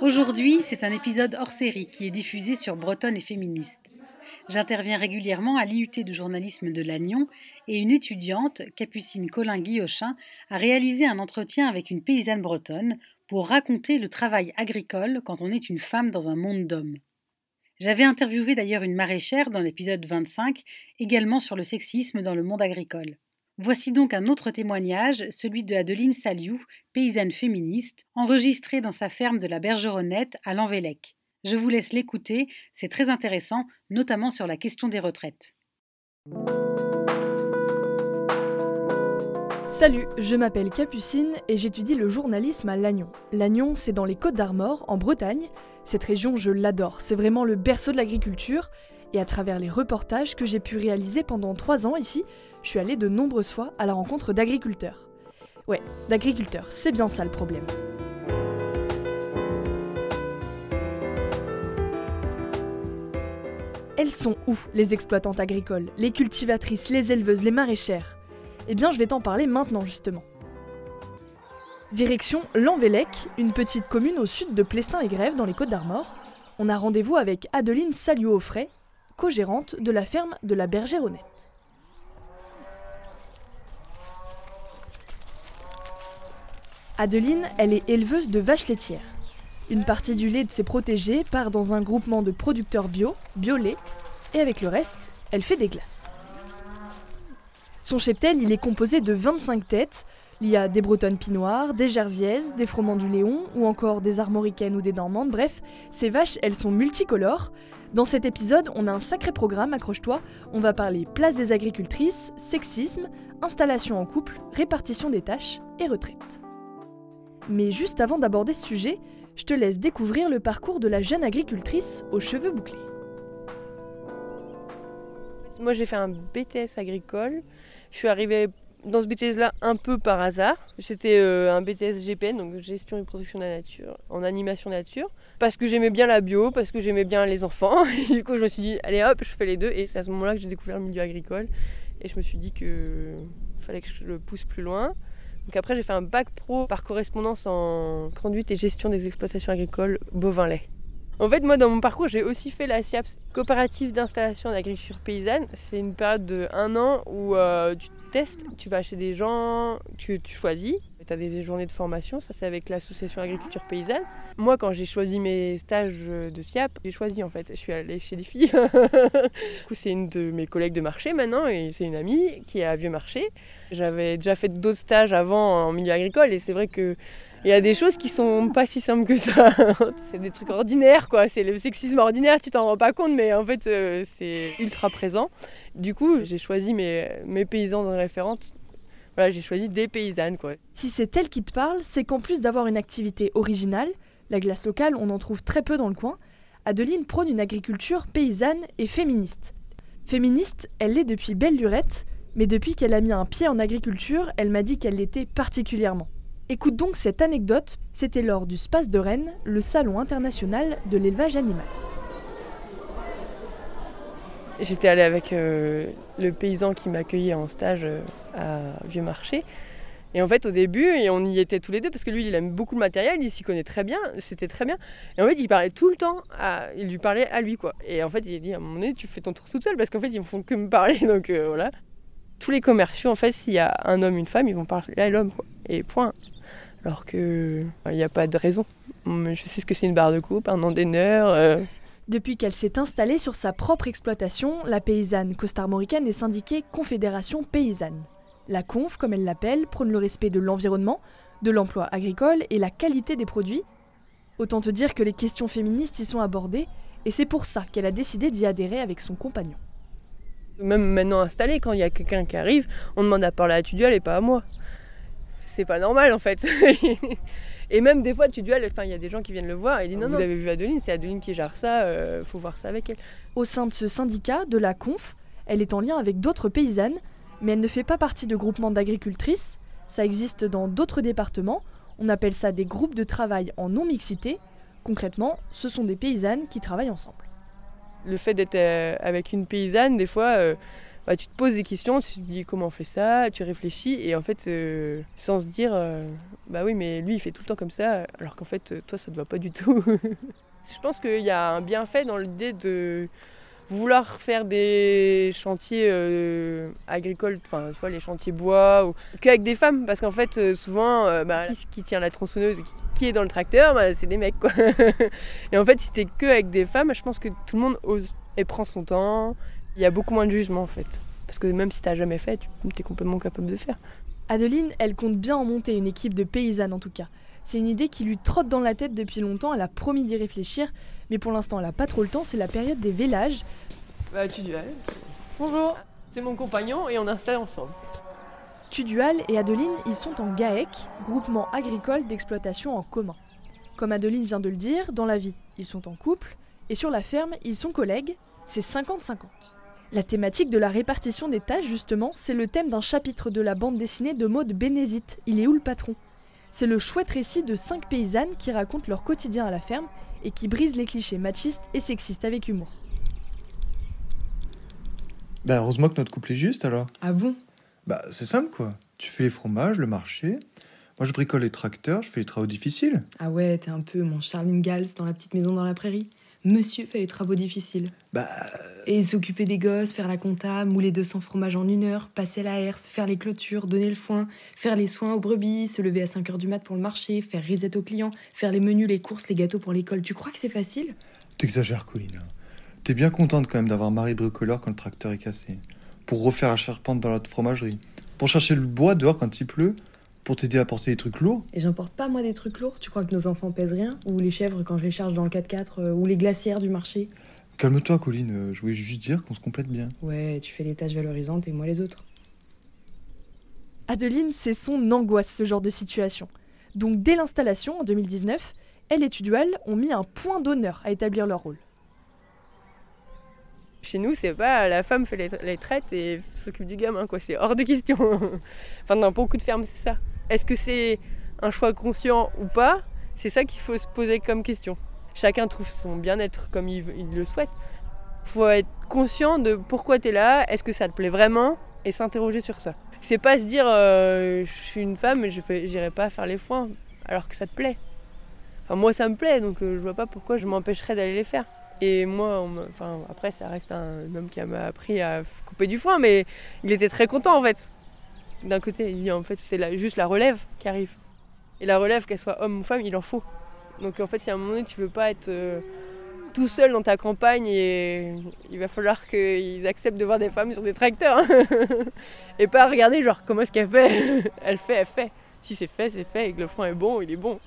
Aujourd'hui, c'est un épisode hors série qui est diffusé sur Bretonne et Féministe. J'interviens régulièrement à l'IUT de journalisme de Lannion et une étudiante, Capucine Colin-Guillochin, a réalisé un entretien avec une paysanne bretonne pour raconter le travail agricole quand on est une femme dans un monde d'hommes. J'avais interviewé d'ailleurs une maraîchère dans l'épisode 25, également sur le sexisme dans le monde agricole. Voici donc un autre témoignage, celui de Adeline Saliou, paysanne féministe, enregistrée dans sa ferme de la Bergeronnette à Lanvélec. Je vous laisse l'écouter, c'est très intéressant, notamment sur la question des retraites. Salut, je m'appelle Capucine et j'étudie le journalisme à Lannion. Lannion, c'est dans les Côtes d'Armor, en Bretagne. Cette région, je l'adore, c'est vraiment le berceau de l'agriculture. Et à travers les reportages que j'ai pu réaliser pendant trois ans ici, je suis allée de nombreuses fois à la rencontre d'agriculteurs. Ouais, d'agriculteurs, c'est bien ça le problème. Elles sont où, les exploitantes agricoles, les cultivatrices, les éleveuses, les maraîchères? Eh bien, je vais t'en parler maintenant, justement. Direction Lanvélec, une petite commune au sud de Plestin-et-Grève, dans les Côtes d'Armor. On a rendez-vous avec Adeline Saliou-Offray, co-gérante de la ferme de la Bergeronnette. Adeline, elle est éleveuse de vaches laitières. Une partie du lait de ses protégés part dans un groupement de producteurs bio, Biolait, et avec le reste, elle fait des glaces. Son cheptel, il est composé de 25 têtes. Il y a des bretonnes pinoires, des jersiaises, des froment du Léon ou encore des armoricaines ou des normandes. Bref, ces vaches, elles sont multicolores. Dans cet épisode, on a un sacré programme, accroche-toi. On va parler place des agricultrices, sexisme, installation en couple, répartition des tâches et retraite. Mais juste avant d'aborder ce sujet, je te laisse découvrir le parcours de la jeune agricultrice aux cheveux bouclés. Moi, j'ai fait un BTS agricole. Je suis arrivée dans ce BTS-là un peu par hasard. C'était euh, un BTS GPN, donc gestion et protection de la nature, en animation nature. Parce que j'aimais bien la bio, parce que j'aimais bien les enfants. Et du coup, je me suis dit, allez hop, je fais les deux. Et c'est à ce moment-là que j'ai découvert le milieu agricole. Et je me suis dit qu'il fallait que je le pousse plus loin. Donc après, j'ai fait un bac pro par correspondance en conduite et gestion des exploitations agricoles bovin-lait. En fait, moi, dans mon parcours, j'ai aussi fait la SIAPS, coopérative d'installation d'agriculture paysanne. C'est une période de un an où euh, tu tu vas chez des gens que tu choisis. Tu as des journées de formation, ça c'est avec l'association agriculture paysanne. Moi, quand j'ai choisi mes stages de SIAP, j'ai choisi en fait, je suis allée chez des filles. du coup, c'est une de mes collègues de marché maintenant et c'est une amie qui est à Vieux Marché. J'avais déjà fait d'autres stages avant en milieu agricole et c'est vrai que il y a des choses qui sont pas si simples que ça. c'est des trucs ordinaires, quoi. C'est le sexisme ordinaire, tu t'en rends pas compte, mais en fait, euh, c'est ultra présent. Du coup, j'ai choisi mes, mes paysans de référente. Voilà, j'ai choisi des paysannes, quoi. Si c'est elle qui te parle, c'est qu'en plus d'avoir une activité originale, la glace locale, on en trouve très peu dans le coin, Adeline prône une agriculture paysanne et féministe. Féministe, elle l'est depuis belle lurette, mais depuis qu'elle a mis un pied en agriculture, elle m'a dit qu'elle l'était particulièrement. Écoute donc cette anecdote, c'était lors du Space de Rennes, le salon international de l'élevage animal. J'étais allée avec euh, le paysan qui m'accueillait en stage euh, à Vieux Marché. Et en fait, au début, et on y était tous les deux parce que lui, il aime beaucoup le matériel, il s'y connaît très bien, c'était très bien. Et en fait, il parlait tout le temps, il lui parlait à lui, quoi. Et en fait, il dit à un moment donné, tu fais ton tour toute seule parce qu'en fait, ils ne font que me parler, donc euh, voilà. Tous les commerciaux, en fait, s'il y a un homme, une femme, ils vont parler à l'homme. Et point. Alors que il n'y a pas de raison. Je sais ce que c'est une barre de coupe, un endaineur. Euh, Depuis qu'elle s'est installée sur sa propre exploitation, la paysanne costarmoricaine est syndiquée Confédération Paysanne. La conf, comme elle l'appelle, prône le respect de l'environnement, de l'emploi agricole et la qualité des produits. Autant te dire que les questions féministes y sont abordées, et c'est pour ça qu'elle a décidé d'y adhérer avec son compagnon. Même maintenant installé, quand il y a quelqu'un qui arrive, on demande à parler à Tudual et pas à moi. C'est pas normal en fait. et même des fois, Tudual, enfin, il y a des gens qui viennent le voir et disent non, non, vous avez vu Adeline, c'est Adeline qui gère ça, euh, faut voir ça avec elle. Au sein de ce syndicat, de la CONF, elle est en lien avec d'autres paysannes, mais elle ne fait pas partie de groupements d'agricultrices. Ça existe dans d'autres départements. On appelle ça des groupes de travail en non-mixité. Concrètement, ce sont des paysannes qui travaillent ensemble. Le fait d'être euh, avec une paysanne, des fois, euh, bah, tu te poses des questions, tu te dis comment on fait ça, tu réfléchis, et en fait, euh, sans se dire, bah oui, mais lui, il fait tout le temps comme ça, alors qu'en fait, toi, ça te va pas du tout. Je pense qu'il y a un bienfait dans l'idée de vouloir faire des chantiers euh, agricoles, enfin, tu les chantiers bois, ou qu'avec des femmes, parce qu'en fait, euh, souvent, euh, bah, qui, tient la tronçonneuse qui, est dans le tracteur, bah, c'est des mecs, quoi. et en fait, si t'es que avec des femmes, je pense que tout le monde ose et prend son temps. Il y a beaucoup moins de jugement, en fait. Parce que même si t'as jamais fait, tu es complètement capable de faire. Adeline, elle compte bien en monter une équipe de paysannes, en tout cas. C'est une idée qui lui trotte dans la tête depuis longtemps, elle a promis d'y réfléchir, mais pour l'instant elle n'a pas trop le temps, c'est la période des vélages. Bah Tudual. Bonjour. C'est mon compagnon et on installe ensemble. Tudual et Adeline, ils sont en GAEC, groupement agricole d'exploitation en commun. Comme Adeline vient de le dire, dans la vie, ils sont en couple, et sur la ferme, ils sont collègues, c'est 50-50. La thématique de la répartition des tâches, justement, c'est le thème d'un chapitre de la bande dessinée de Maud Bénézite, Il est où le patron? C'est le chouette récit de cinq paysannes qui racontent leur quotidien à la ferme et qui brisent les clichés machistes et sexistes avec humour. Bah heureusement que notre couple est juste alors. Ah bon? Bah c'est simple quoi. Tu fais les fromages, le marché. Moi je bricole les tracteurs, je fais les travaux difficiles. Ah ouais, t'es un peu mon Charline Gals dans la petite maison dans la prairie. Monsieur fait les travaux difficiles. Bah. Et s'occuper des gosses, faire la compta, mouler 200 fromages en une heure, passer la herse, faire les clôtures, donner le foin, faire les soins aux brebis, se lever à 5 heures du mat pour le marché, faire reset aux clients, faire les menus, les courses, les gâteaux pour l'école. Tu crois que c'est facile? T'exagères, Colline. T'es bien contente quand même d'avoir Marie bricoleur quand le tracteur est cassé. Pour refaire la charpente dans la fromagerie. Pour chercher le bois dehors quand il pleut pour t'aider à porter des trucs lourds Et j'emporte pas moi des trucs lourds, tu crois que nos enfants pèsent rien Ou les chèvres quand je les charge dans le 4x4 euh, Ou les glacières du marché Calme-toi Colline, euh, je voulais juste dire qu'on se complète bien. Ouais, tu fais les tâches valorisantes et moi les autres. Adeline, c'est son angoisse ce genre de situation. Donc dès l'installation en 2019, elle et Tudual ont mis un point d'honneur à établir leur rôle. Chez nous, c'est pas la femme fait les, traites et s'occupe du gamin, quoi. C'est hors de question. enfin, dans beaucoup de fermes, c'est ça. Est-ce que c'est un choix conscient ou pas? C'est ça qu'il faut se poser comme question. Chacun trouve son bien-être comme il, le souhaite. Il faut être conscient de pourquoi tu es là, est-ce que ça te plaît vraiment, et s'interroger sur ça. C'est pas se dire euh, je suis une femme et je n'irai pas faire les foins alors que ça te plaît. Moi ça me plaît donc euh, je vois pas pourquoi je m'empêcherais d'aller les faire. Et moi, après, ça reste un homme qui m'a appris à couper du foin, mais il était très content en fait d'un côté, en fait c'est juste la relève qui arrive. Et la relève, qu'elle soit homme ou femme, il en faut. Donc en fait, si à un moment donné tu veux pas être euh, tout seul dans ta campagne, et il va falloir qu'ils acceptent de voir des femmes sur des tracteurs. Hein. et pas regarder genre comment est-ce qu'elle fait? elle fait, elle fait. Si c'est fait, c'est fait, et que le front est bon, il est bon.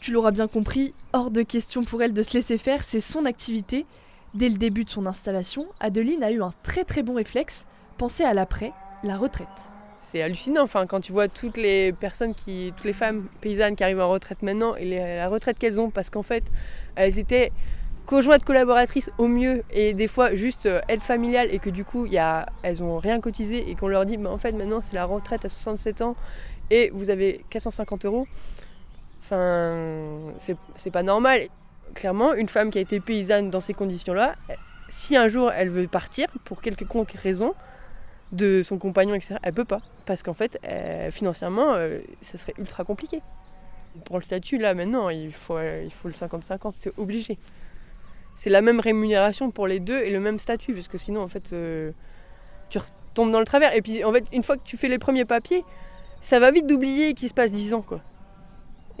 Tu l'auras bien compris, hors de question pour elle de se laisser faire, c'est son activité. Dès le début de son installation, Adeline a eu un très très bon réflexe, penser à l'après, la retraite c'est hallucinant. Enfin, quand tu vois toutes les personnes qui, toutes les femmes paysannes qui arrivent en retraite maintenant et la retraite qu'elles ont, parce qu'en fait, elles étaient conjointes collaboratrices au mieux et des fois juste euh, aide familiale et que du coup, elles ont rien cotisé et qu'on leur dit, mais en fait, maintenant c'est la retraite à 67 ans et vous avez 450 euros. Enfin, c'est pas normal. Clairement, une femme qui a été paysanne dans ces conditions-là, si un jour elle veut partir pour quelque raison, de son compagnon, etc. Elle peut pas. Parce qu'en fait, euh, financièrement, euh, ça serait ultra compliqué. Pour le statut, là, maintenant, il faut, euh, il faut le 50-50, c'est obligé. C'est la même rémunération pour les deux et le même statut, parce que sinon, en fait, tu retombes dans le travers. Et puis, en fait, une fois que tu fais les premiers papiers, ça va vite d'oublier qu'il se passe 10 ans, quoi.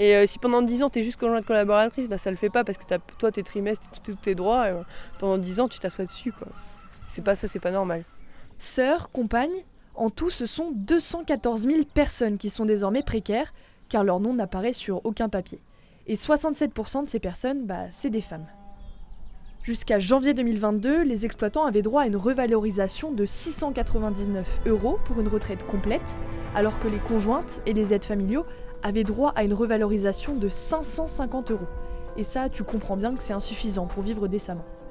Et si pendant 10 ans, tu es juste conjointe collaboratrice, bah, ça le fait pas parce que as, toi, tes trimestres, tous tes droits, pendant 10 ans, tu t'assois dessus, quoi. C'est pas ça, c'est pas normal sœurs, compagnes. En tout, ce sont 214 000 personnes qui sont désormais précaires, car leur nom n'apparaît sur aucun papier. Et 67% de ces personnes, bah, c'est des femmes. Jusqu'à janvier 2022, les exploitants avaient droit à une revalorisation de 699 euros pour une retraite complète, alors que les conjointes et les aides familiaux avaient droit à une revalorisation de 550 euros. Et ça, tu comprends bien que c'est insuffisant pour vivre décemment.